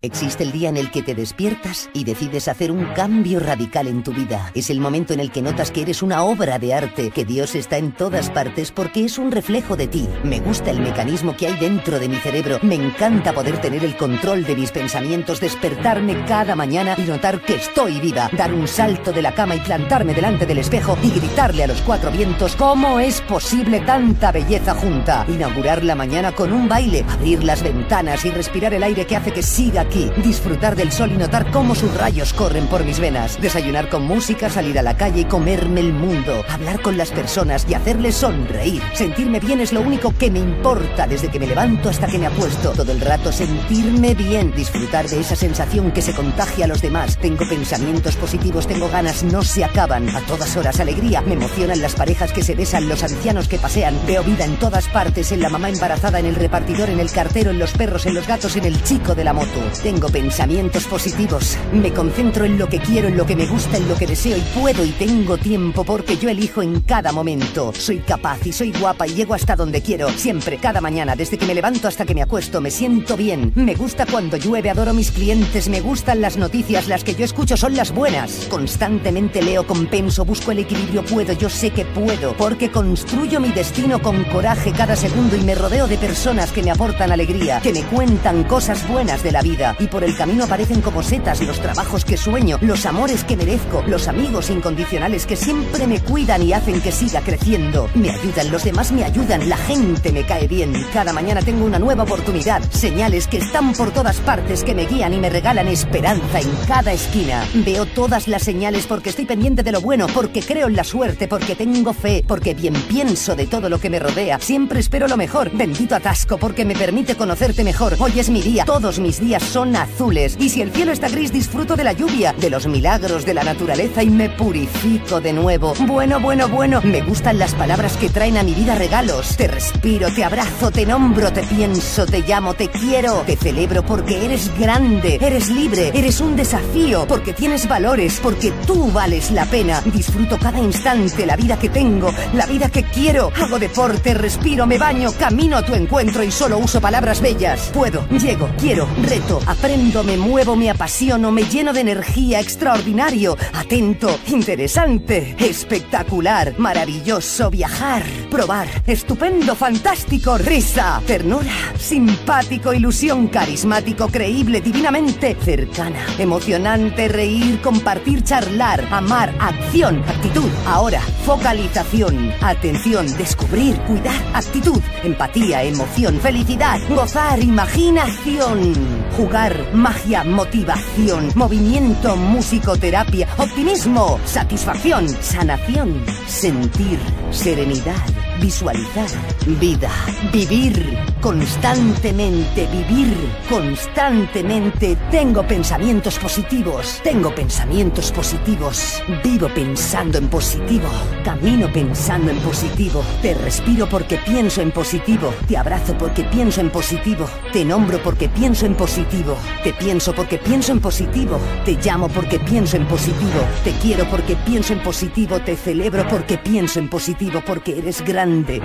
Existe el día en el que te despiertas y decides hacer un cambio radical en tu vida. Es el momento en el que notas que eres una obra de arte, que Dios está en todas partes porque es un reflejo de ti. Me gusta el mecanismo que hay dentro de mi cerebro. Me encanta poder tener el control de mis pensamientos, despertarme cada mañana y notar que estoy viva. Dar un salto de la cama y plantarme delante del espejo y gritarle a los cuatro vientos cómo es posible tanta belleza junta. Inaugurar la mañana con un baile, abrir las ventanas y respirar el aire que hace que siga disfrutar del sol y notar cómo sus rayos corren por mis venas, desayunar con música, salir a la calle y comerme el mundo, hablar con las personas y hacerles sonreír. Sentirme bien es lo único que me importa desde que me levanto hasta que me apuesto. Todo el rato sentirme bien, disfrutar de esa sensación que se contagia a los demás. Tengo pensamientos positivos, tengo ganas, no se acaban. A todas horas alegría, me emocionan las parejas que se besan, los ancianos que pasean. Veo vida en todas partes, en la mamá embarazada, en el repartidor, en el cartero, en los perros, en los gatos, en el chico de la moto. Tengo pensamientos positivos. Me concentro en lo que quiero, en lo que me gusta, en lo que deseo y puedo y tengo tiempo porque yo elijo en cada momento. Soy capaz y soy guapa y llego hasta donde quiero. Siempre, cada mañana, desde que me levanto hasta que me acuesto, me siento bien. Me gusta cuando llueve, adoro mis clientes, me gustan las noticias, las que yo escucho son las buenas. Constantemente leo, compenso, busco el equilibrio, puedo, yo sé que puedo, porque construyo mi destino con coraje cada segundo y me rodeo de personas que me aportan alegría, que me cuentan cosas buenas de la vida y por el camino aparecen como setas los trabajos que sueño, los amores que merezco, los amigos incondicionales que siempre me cuidan y hacen que siga creciendo. Me ayudan, los demás me ayudan, la gente me cae bien. Cada mañana tengo una nueva oportunidad, señales que están por todas partes que me guían y me regalan esperanza en cada esquina. Veo todas las señales porque estoy pendiente de lo bueno, porque creo en la suerte, porque tengo fe, porque bien pienso de todo lo que me rodea. Siempre espero lo mejor. Bendito atasco porque me permite conocerte mejor. Hoy es mi día, todos mis días son azules y si el cielo está gris, disfruto de la lluvia, de los milagros de la naturaleza y me purifico de nuevo. Bueno, bueno, bueno, me gustan las palabras que traen a mi vida regalos. Te respiro, te abrazo, te nombro, te pienso, te llamo, te quiero, te celebro porque eres grande, eres libre, eres un desafío, porque tienes valores, porque tú vales la pena. Disfruto cada instante la vida que tengo, la vida que quiero. Hago deporte, respiro, me baño, camino a tu encuentro y solo uso palabras bellas. Puedo, llego, quiero, reto, aprendo me muevo, me apasiono, me lleno de energía, extraordinario, atento, interesante, espectacular, maravilloso, viajar, probar, estupendo, fantástico, risa, ternura, simpático, ilusión, carismático, creíble, divinamente cercana, emocionante, reír, compartir, charlar, amar, acción, actitud, ahora, focalización, atención, descubrir, cuidar, actitud, empatía, emoción, felicidad, gozar, imaginación, jugar, magia, motivación, movimiento, musicoterapia, optimismo, satisfacción, sanación, sentir, serenidad, visualizar, vida, vivir, constantemente vivir, constantemente tengo pensamientos positivos, tengo pensamientos positivos, vivo pensando en positivo, camino pensando en positivo, te respiro porque pienso en positivo, te abrazo porque pienso en positivo, te nombro porque pienso en te pienso porque pienso en positivo, te llamo porque pienso en positivo, te quiero porque pienso en positivo, te celebro porque pienso en positivo, porque eres grande.